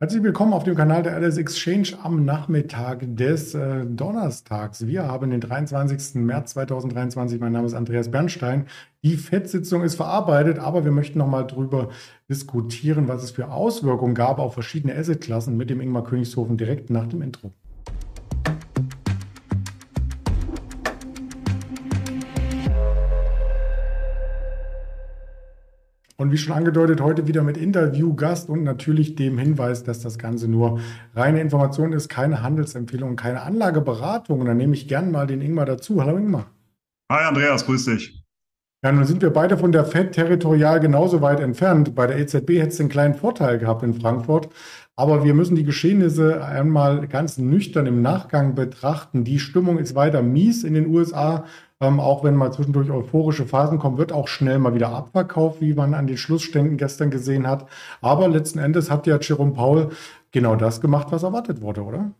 Herzlich willkommen auf dem Kanal der LS Exchange am Nachmittag des äh, Donnerstags. Wir haben den 23. März 2023. Mein Name ist Andreas Bernstein. Die FED-Sitzung ist verarbeitet, aber wir möchten noch mal darüber diskutieren, was es für Auswirkungen gab auf verschiedene Assetklassen mit dem Ingmar Königshofen direkt nach dem Intro. Und wie schon angedeutet, heute wieder mit Interviewgast und natürlich dem Hinweis, dass das Ganze nur reine Information ist, keine Handelsempfehlung, keine Anlageberatung. Und dann nehme ich gern mal den Ingmar dazu. Hallo Ingmar. Hi Andreas, grüß dich. Ja, nun sind wir beide von der FED territorial genauso weit entfernt. Bei der EZB hätte es einen kleinen Vorteil gehabt in Frankfurt. Aber wir müssen die Geschehnisse einmal ganz nüchtern im Nachgang betrachten. Die Stimmung ist weiter mies in den USA. Ähm, auch wenn mal zwischendurch euphorische Phasen kommen, wird auch schnell mal wieder abverkauft, wie man an den Schlussständen gestern gesehen hat. Aber letzten Endes hat ja Jerome Paul genau das gemacht, was erwartet wurde, oder?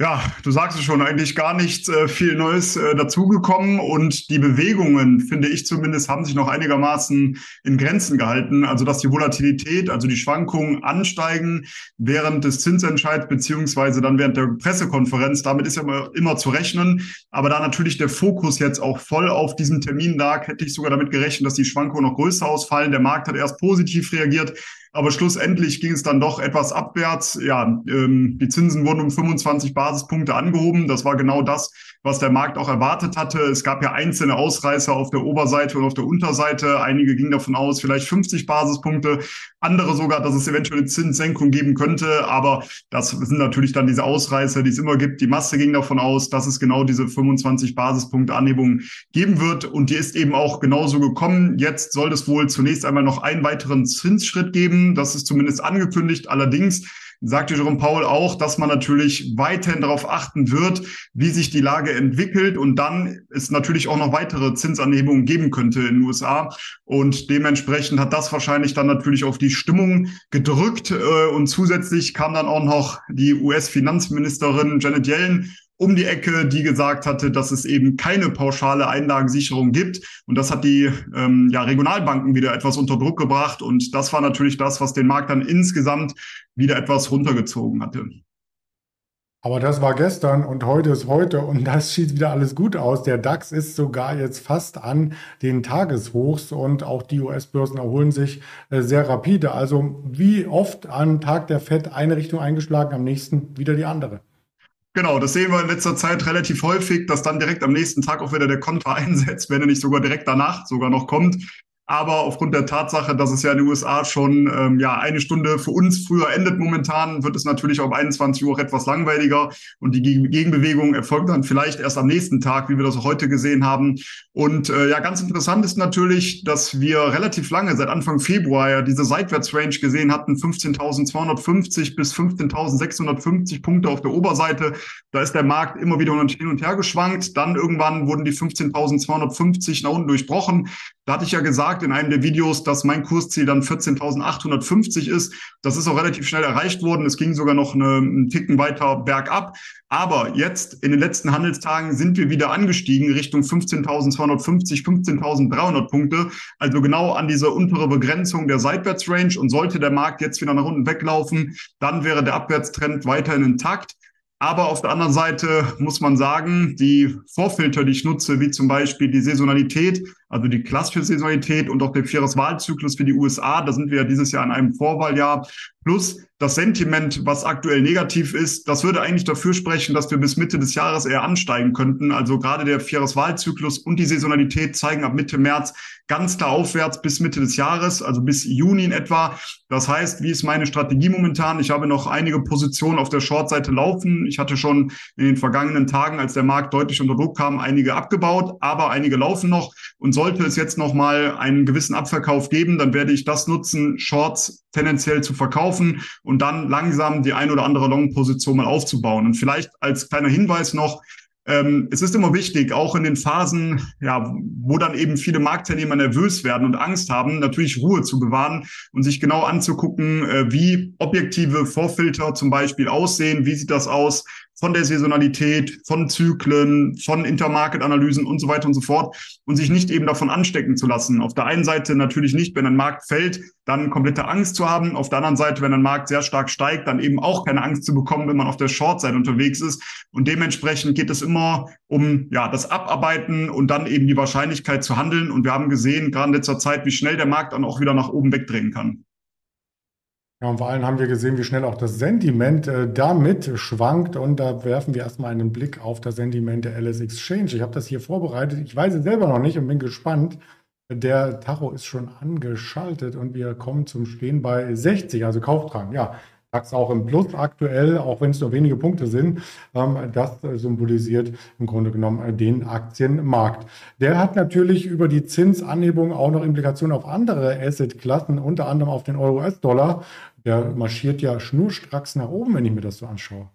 Ja, du sagst es schon, eigentlich gar nicht äh, viel Neues äh, dazugekommen und die Bewegungen, finde ich zumindest, haben sich noch einigermaßen in Grenzen gehalten. Also, dass die Volatilität, also die Schwankungen ansteigen während des Zinsentscheids beziehungsweise dann während der Pressekonferenz, damit ist ja immer, immer zu rechnen. Aber da natürlich der Fokus jetzt auch voll auf diesem Termin lag, hätte ich sogar damit gerechnet, dass die Schwankungen noch größer ausfallen. Der Markt hat erst positiv reagiert. Aber schlussendlich ging es dann doch etwas abwärts. Ja, ähm, die Zinsen wurden um 25 Basispunkte angehoben. Das war genau das, was der Markt auch erwartet hatte. Es gab ja einzelne Ausreißer auf der Oberseite und auf der Unterseite. Einige gingen davon aus, vielleicht 50 Basispunkte, andere sogar, dass es eventuell eine Zinssenkung geben könnte. Aber das sind natürlich dann diese Ausreißer, die es immer gibt. Die Masse ging davon aus, dass es genau diese 25 Basispunkte Anhebung geben wird. Und die ist eben auch genauso gekommen. Jetzt soll es wohl zunächst einmal noch einen weiteren Zinsschritt geben. Das ist zumindest angekündigt. Allerdings sagte Jerome Paul auch, dass man natürlich weiterhin darauf achten wird, wie sich die Lage entwickelt und dann es natürlich auch noch weitere Zinsanhebungen geben könnte in den USA. Und dementsprechend hat das wahrscheinlich dann natürlich auf die Stimmung gedrückt. Äh, und zusätzlich kam dann auch noch die US-Finanzministerin Janet Yellen um die Ecke, die gesagt hatte, dass es eben keine pauschale Einlagensicherung gibt. Und das hat die ähm, ja, Regionalbanken wieder etwas unter Druck gebracht. Und das war natürlich das, was den Markt dann insgesamt wieder etwas runtergezogen hatte. Aber das war gestern und heute ist heute und das sieht wieder alles gut aus. Der DAX ist sogar jetzt fast an den Tageshochs und auch die US-Börsen erholen sich äh, sehr rapide. Also wie oft am Tag der FED eine Richtung eingeschlagen, am nächsten wieder die andere. Genau, das sehen wir in letzter Zeit relativ häufig, dass dann direkt am nächsten Tag auch wieder der Konter einsetzt, wenn er nicht sogar direkt danach sogar noch kommt. Aber aufgrund der Tatsache, dass es ja in den USA schon ähm, ja eine Stunde für uns früher endet momentan, wird es natürlich um 21 Uhr etwas langweiliger und die Gegenbewegung erfolgt dann vielleicht erst am nächsten Tag, wie wir das heute gesehen haben. Und äh, ja, ganz interessant ist natürlich, dass wir relativ lange, seit Anfang Februar, ja diese Seitwärtsrange gesehen hatten, 15.250 bis 15.650 Punkte auf der Oberseite. Da ist der Markt immer wieder hin und her geschwankt. Dann irgendwann wurden die 15.250 nach unten durchbrochen. Da hatte ich ja gesagt in einem der Videos, dass mein Kursziel dann 14.850 ist. Das ist auch relativ schnell erreicht worden. Es ging sogar noch eine, einen Ticken weiter bergab. Aber jetzt in den letzten Handelstagen sind wir wieder angestiegen Richtung 15.250, 15.300 Punkte. Also genau an diese untere Begrenzung der Seitwärtsrange. Und sollte der Markt jetzt wieder nach unten weglaufen, dann wäre der Abwärtstrend weiterhin intakt. Aber auf der anderen Seite muss man sagen, die Vorfilter, die ich nutze, wie zum Beispiel die Saisonalität, also die klassische Saisonalität und auch der Vieres-Wahlzyklus für die USA, da sind wir ja dieses Jahr in einem Vorwahljahr, plus das Sentiment, was aktuell negativ ist, das würde eigentlich dafür sprechen, dass wir bis Mitte des Jahres eher ansteigen könnten. Also gerade der Vieres-Wahlzyklus und die Saisonalität zeigen ab Mitte März ganz klar aufwärts bis Mitte des Jahres, also bis Juni in etwa. Das heißt, wie ist meine Strategie momentan? Ich habe noch einige Positionen auf der Short-Seite laufen. Ich hatte schon in den vergangenen Tagen, als der Markt deutlich unter Druck kam, einige abgebaut, aber einige laufen noch. Und sollte es jetzt noch mal einen gewissen Abverkauf geben, dann werde ich das nutzen, Shorts tendenziell zu verkaufen und dann langsam die ein oder andere Long-Position mal aufzubauen. Und vielleicht als kleiner Hinweis noch, ähm, es ist immer wichtig, auch in den Phasen, ja, wo dann eben viele Marktteilnehmer nervös werden und Angst haben, natürlich Ruhe zu bewahren und sich genau anzugucken, äh, wie objektive Vorfilter zum Beispiel aussehen, wie sieht das aus, von der Saisonalität, von Zyklen, von Intermarket-Analysen und so weiter und so fort und sich nicht eben davon anstecken zu lassen. Auf der einen Seite natürlich nicht, wenn ein Markt fällt, dann komplette Angst zu haben. Auf der anderen Seite, wenn ein Markt sehr stark steigt, dann eben auch keine Angst zu bekommen, wenn man auf der Short-Seite unterwegs ist. Und dementsprechend geht es immer um ja das Abarbeiten und dann eben die Wahrscheinlichkeit zu handeln. Und wir haben gesehen, gerade in letzter Zeit, wie schnell der Markt dann auch wieder nach oben wegdrehen kann. Ja, und vor allem haben wir gesehen, wie schnell auch das Sentiment äh, damit schwankt. Und da werfen wir erstmal einen Blick auf das Sentiment der LS Exchange. Ich habe das hier vorbereitet. Ich weiß es selber noch nicht und bin gespannt. Der Tacho ist schon angeschaltet und wir kommen zum Stehen bei 60, also Kauftrag. Ja, DAX auch im Plus aktuell, auch wenn es nur wenige Punkte sind. Ähm, das symbolisiert im Grunde genommen äh, den Aktienmarkt. Der hat natürlich über die Zinsanhebung auch noch Implikationen auf andere Assetklassen, unter anderem auf den Euro-US-Dollar. Der marschiert ja schnurstracks nach oben, wenn ich mir das so anschaue.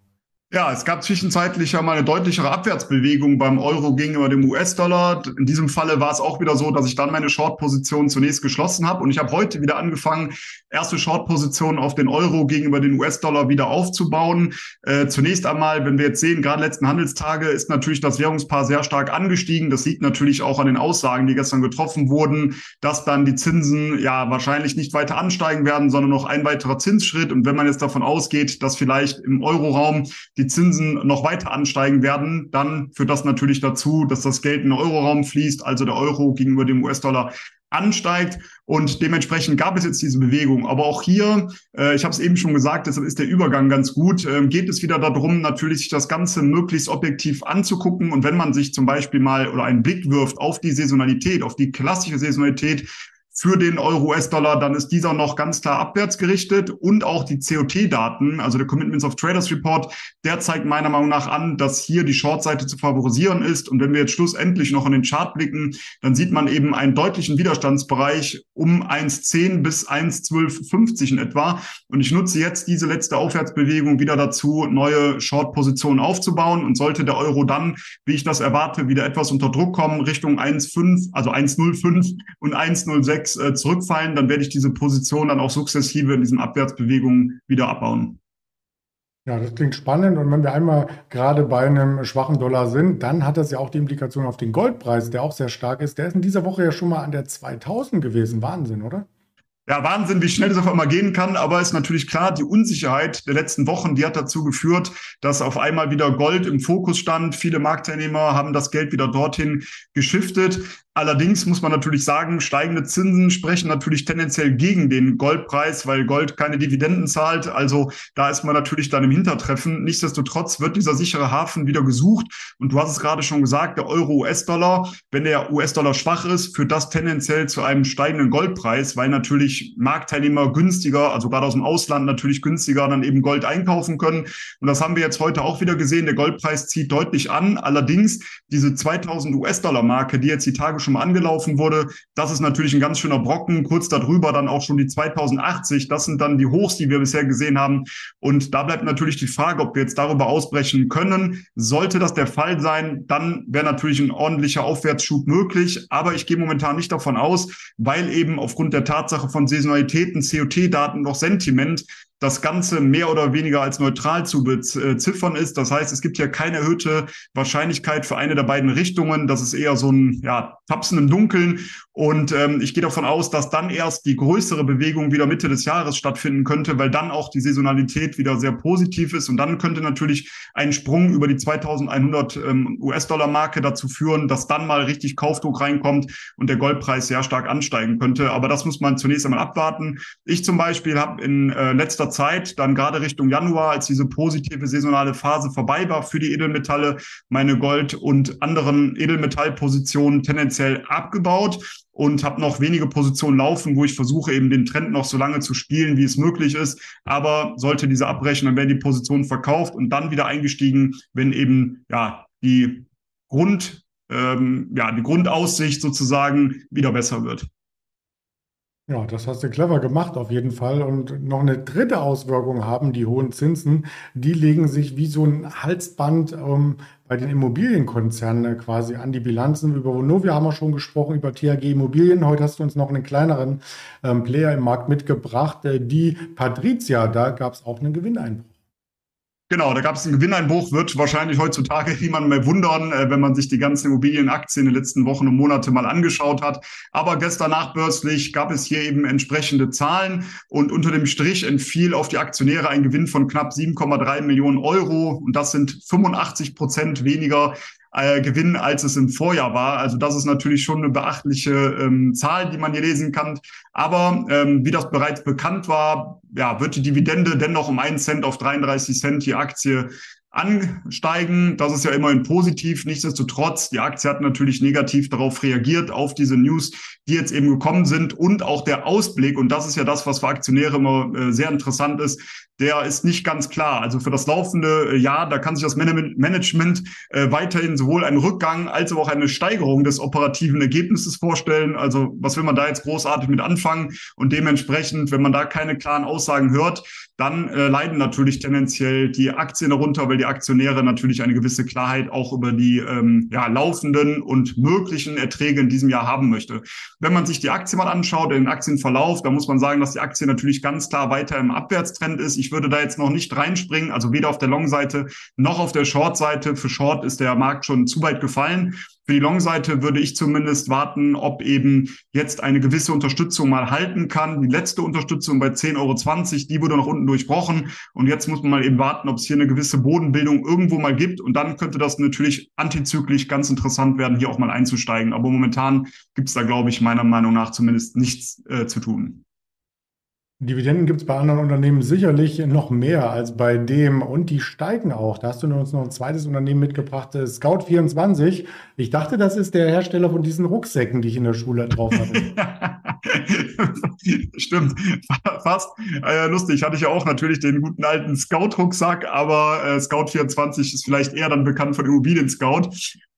Ja, es gab zwischenzeitlich ja mal eine deutlichere Abwärtsbewegung beim Euro gegenüber dem US-Dollar. In diesem Falle war es auch wieder so, dass ich dann meine Short-Position zunächst geschlossen habe und ich habe heute wieder angefangen, erste Short-Positionen auf den Euro gegenüber den US-Dollar wieder aufzubauen. Äh, zunächst einmal, wenn wir jetzt sehen, gerade letzten Handelstage ist natürlich das Währungspaar sehr stark angestiegen. Das liegt natürlich auch an den Aussagen, die gestern getroffen wurden, dass dann die Zinsen ja wahrscheinlich nicht weiter ansteigen werden, sondern noch ein weiterer Zinsschritt. Und wenn man jetzt davon ausgeht, dass vielleicht im Euroraum die Zinsen noch weiter ansteigen werden, dann führt das natürlich dazu, dass das Geld in den Euroraum fließt, also der Euro gegenüber dem US-Dollar ansteigt und dementsprechend gab es jetzt diese Bewegung. Aber auch hier, äh, ich habe es eben schon gesagt, deshalb ist der Übergang ganz gut, äh, geht es wieder darum, natürlich sich das Ganze möglichst objektiv anzugucken. Und wenn man sich zum Beispiel mal oder einen Blick wirft auf die Saisonalität, auf die klassische Saisonalität, für den Euro-US-Dollar, dann ist dieser noch ganz klar abwärts gerichtet und auch die COT-Daten, also der Commitments of Traders Report, der zeigt meiner Meinung nach an, dass hier die Short-Seite zu favorisieren ist. Und wenn wir jetzt schlussendlich noch in den Chart blicken, dann sieht man eben einen deutlichen Widerstandsbereich um 1,10 bis 1,1250 in etwa. Und ich nutze jetzt diese letzte Aufwärtsbewegung wieder dazu, neue Short-Positionen aufzubauen. Und sollte der Euro dann, wie ich das erwarte, wieder etwas unter Druck kommen, Richtung 1,5, also 1,05 und 1,06, 6 äh, zurückfallen, dann werde ich diese Position dann auch sukzessive in diesen Abwärtsbewegungen wieder abbauen. Ja, das klingt spannend. Und wenn wir einmal gerade bei einem schwachen Dollar sind, dann hat das ja auch die Implikation auf den Goldpreis, der auch sehr stark ist. Der ist in dieser Woche ja schon mal an der 2000 gewesen. Wahnsinn, oder? Ja, Wahnsinn, wie schnell das auf einmal gehen kann. Aber ist natürlich klar, die Unsicherheit der letzten Wochen, die hat dazu geführt, dass auf einmal wieder Gold im Fokus stand. Viele Marktteilnehmer haben das Geld wieder dorthin geschiftet. Allerdings muss man natürlich sagen, steigende Zinsen sprechen natürlich tendenziell gegen den Goldpreis, weil Gold keine Dividenden zahlt. Also da ist man natürlich dann im Hintertreffen. Nichtsdestotrotz wird dieser sichere Hafen wieder gesucht. Und du hast es gerade schon gesagt, der Euro-US-Dollar, wenn der US-Dollar schwach ist, führt das tendenziell zu einem steigenden Goldpreis, weil natürlich Marktteilnehmer günstiger, also gerade aus dem Ausland natürlich günstiger dann eben Gold einkaufen können. Und das haben wir jetzt heute auch wieder gesehen. Der Goldpreis zieht deutlich an. Allerdings diese 2000 US-Dollar-Marke, die jetzt die Tage schon mal angelaufen wurde. Das ist natürlich ein ganz schöner Brocken. Kurz darüber dann auch schon die 2080. Das sind dann die Hochs, die wir bisher gesehen haben. Und da bleibt natürlich die Frage, ob wir jetzt darüber ausbrechen können. Sollte das der Fall sein, dann wäre natürlich ein ordentlicher Aufwärtsschub möglich. Aber ich gehe momentan nicht davon aus, weil eben aufgrund der Tatsache von Saisonalitäten, COT-Daten noch Sentiment das Ganze mehr oder weniger als neutral zu beziffern ist. Das heißt, es gibt hier keine erhöhte Wahrscheinlichkeit für eine der beiden Richtungen. Das ist eher so ein ja, Tapsen im Dunkeln. Und ähm, ich gehe davon aus, dass dann erst die größere Bewegung wieder Mitte des Jahres stattfinden könnte, weil dann auch die Saisonalität wieder sehr positiv ist. Und dann könnte natürlich ein Sprung über die 2100 ähm, US-Dollar-Marke dazu führen, dass dann mal richtig Kaufdruck reinkommt und der Goldpreis sehr stark ansteigen könnte. Aber das muss man zunächst einmal abwarten. Ich zum Beispiel habe in äh, letzter Zeit, dann gerade Richtung Januar, als diese positive saisonale Phase vorbei war für die Edelmetalle, meine Gold- und anderen Edelmetallpositionen tendenziell abgebaut und habe noch wenige Positionen laufen, wo ich versuche eben den Trend noch so lange zu spielen, wie es möglich ist. Aber sollte diese abbrechen, dann werden die Positionen verkauft und dann wieder eingestiegen, wenn eben ja die Grund ähm, ja die Grundaussicht sozusagen wieder besser wird. Ja, das hast du clever gemacht auf jeden Fall. Und noch eine dritte Auswirkung haben die hohen Zinsen. Die legen sich wie so ein Halsband ähm, bei den Immobilienkonzernen quasi an die Bilanzen. Über Vonovia haben wir schon gesprochen, über THG Immobilien. Heute hast du uns noch einen kleineren ähm, Player im Markt mitgebracht. Äh, die Patricia, da gab es auch einen Gewinneinbruch. Genau, da gab es einen Gewinneinbruch, wird wahrscheinlich heutzutage niemand mehr wundern, äh, wenn man sich die ganzen Immobilienaktien in den letzten Wochen und Monate mal angeschaut hat. Aber gestern nachbörslich gab es hier eben entsprechende Zahlen und unter dem Strich entfiel auf die Aktionäre ein Gewinn von knapp 7,3 Millionen Euro und das sind 85 Prozent weniger äh, Gewinn, als es im Vorjahr war. Also das ist natürlich schon eine beachtliche ähm, Zahl, die man hier lesen kann. Aber ähm, wie das bereits bekannt war, ja, wird die Dividende dennoch um einen Cent auf 33 Cent die Aktie ansteigen. Das ist ja immerhin positiv. Nichtsdestotrotz, die Aktie hat natürlich negativ darauf reagiert, auf diese News, die jetzt eben gekommen sind und auch der Ausblick. Und das ist ja das, was für Aktionäre immer äh, sehr interessant ist der ist nicht ganz klar. Also für das laufende äh, Jahr, da kann sich das Management äh, weiterhin sowohl einen Rückgang als auch eine Steigerung des operativen Ergebnisses vorstellen. Also was will man da jetzt großartig mit anfangen? Und dementsprechend, wenn man da keine klaren Aussagen hört, dann äh, leiden natürlich tendenziell die Aktien darunter, weil die Aktionäre natürlich eine gewisse Klarheit auch über die ähm, ja, laufenden und möglichen Erträge in diesem Jahr haben möchte. Wenn man sich die Aktie mal anschaut, den Aktienverlauf, da muss man sagen, dass die Aktie natürlich ganz klar weiter im Abwärtstrend ist. Ich würde da jetzt noch nicht reinspringen, also weder auf der Long-Seite noch auf der Short-Seite. Für Short ist der Markt schon zu weit gefallen. Für die Long-Seite würde ich zumindest warten, ob eben jetzt eine gewisse Unterstützung mal halten kann. Die letzte Unterstützung bei 10,20 Euro, die wurde nach unten durchbrochen. Und jetzt muss man mal eben warten, ob es hier eine gewisse Bodenbildung irgendwo mal gibt. Und dann könnte das natürlich antizyklisch ganz interessant werden, hier auch mal einzusteigen. Aber momentan gibt es da, glaube ich, meiner Meinung nach zumindest nichts äh, zu tun. Dividenden gibt es bei anderen Unternehmen sicherlich noch mehr als bei dem und die steigen auch. Da hast du uns noch ein zweites Unternehmen mitgebracht, Scout24. Ich dachte, das ist der Hersteller von diesen Rucksäcken, die ich in der Schule drauf hatte. Stimmt, fast. Äh, lustig, hatte ich ja auch natürlich den guten alten Scout-Rucksack, aber äh, Scout24 ist vielleicht eher dann bekannt von Immobilien Scout.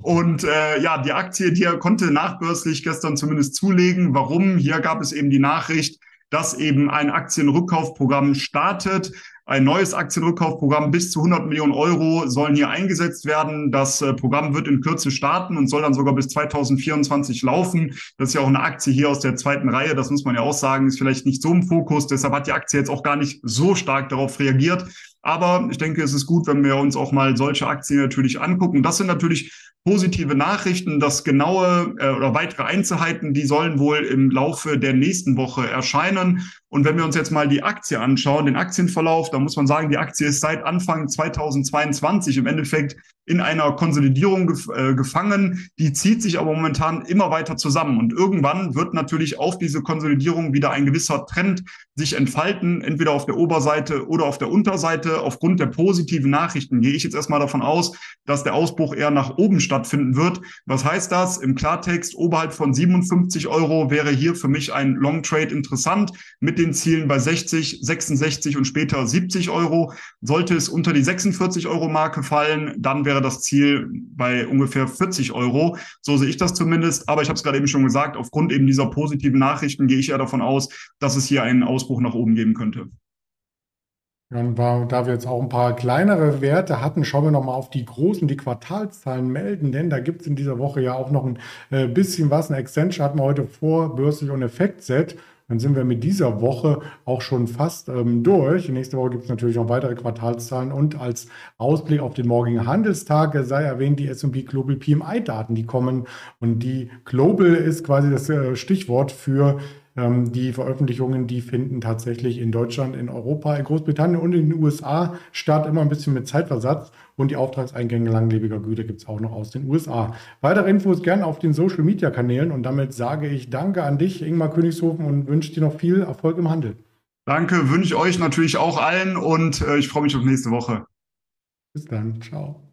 Und äh, ja, die Aktie, die konnte nachbörslich gestern zumindest zulegen. Warum? Hier gab es eben die Nachricht, dass eben ein Aktienrückkaufprogramm startet. Ein neues Aktienrückkaufprogramm bis zu 100 Millionen Euro sollen hier eingesetzt werden. Das äh, Programm wird in Kürze starten und soll dann sogar bis 2024 laufen. Das ist ja auch eine Aktie hier aus der zweiten Reihe. Das muss man ja auch sagen, ist vielleicht nicht so im Fokus. Deshalb hat die Aktie jetzt auch gar nicht so stark darauf reagiert. Aber ich denke, es ist gut, wenn wir uns auch mal solche Aktien natürlich angucken. Das sind natürlich positive Nachrichten. Das genaue äh, oder weitere Einzelheiten, die sollen wohl im Laufe der nächsten Woche erscheinen. Und wenn wir uns jetzt mal die Aktie anschauen, den Aktienverlauf, da muss man sagen, die Aktie ist seit Anfang 2022 im Endeffekt in einer Konsolidierung gef äh, gefangen. Die zieht sich aber momentan immer weiter zusammen. Und irgendwann wird natürlich auf diese Konsolidierung wieder ein gewisser Trend sich entfalten, entweder auf der Oberseite oder auf der Unterseite. Aufgrund der positiven Nachrichten gehe ich jetzt erstmal davon aus, dass der Ausbruch eher nach oben stattfinden wird. Was heißt das? Im Klartext, oberhalb von 57 Euro wäre hier für mich ein Long Trade interessant mit den Zielen bei 60, 66 und später 70 Euro. Sollte es unter die 46 Euro Marke fallen, dann wäre das Ziel bei ungefähr 40 Euro. So sehe ich das zumindest. Aber ich habe es gerade eben schon gesagt, aufgrund eben dieser positiven Nachrichten gehe ich ja davon aus, dass es hier einen Ausbruch nach oben geben könnte. Da wir jetzt auch ein paar kleinere Werte hatten, schauen wir nochmal auf die großen, die Quartalszahlen melden, denn da gibt es in dieser Woche ja auch noch ein äh, bisschen was. Ein Accenture hatten wir heute vor, Börslich und Effektset. Dann sind wir mit dieser Woche auch schon fast ähm, durch. Nächste Woche gibt es natürlich noch weitere Quartalszahlen und als Ausblick auf den morgigen Handelstag sei erwähnt die S&P Global PMI-Daten, die kommen und die Global ist quasi das äh, Stichwort für die Veröffentlichungen, die finden tatsächlich in Deutschland, in Europa, in Großbritannien und in den USA statt, immer ein bisschen mit Zeitversatz. Und die Auftragseingänge langlebiger Güter gibt es auch noch aus den USA. Weitere Infos gerne auf den Social Media Kanälen. Und damit sage ich Danke an dich, Ingmar Königshofen, und wünsche dir noch viel Erfolg im Handel. Danke, wünsche ich euch natürlich auch allen und äh, ich freue mich auf nächste Woche. Bis dann. Ciao.